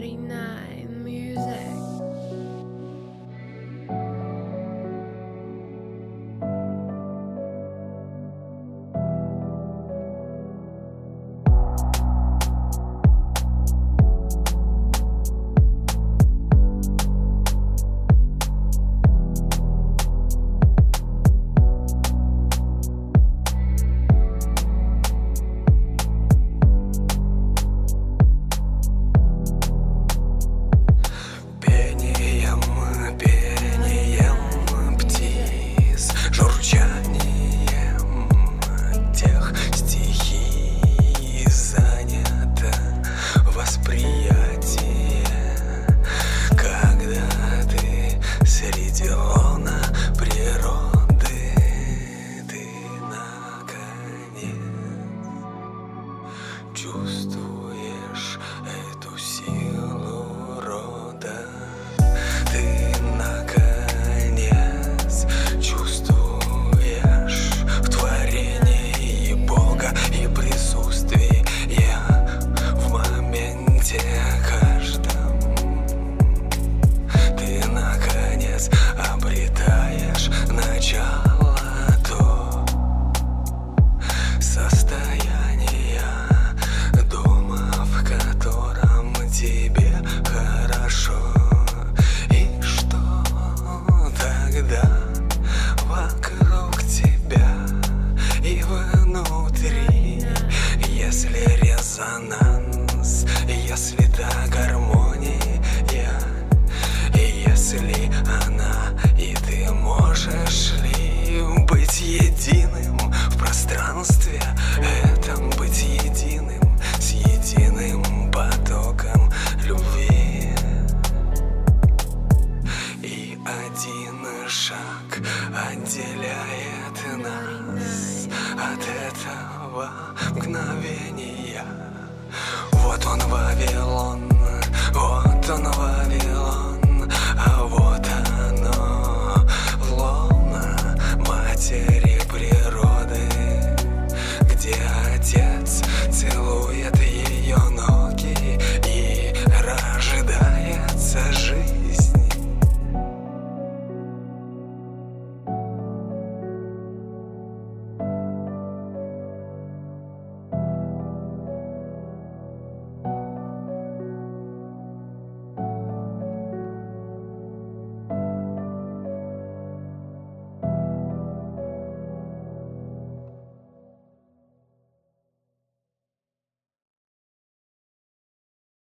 49 music. deal. шаг отделяет нас от этого мгновения. Вот он Вавилон.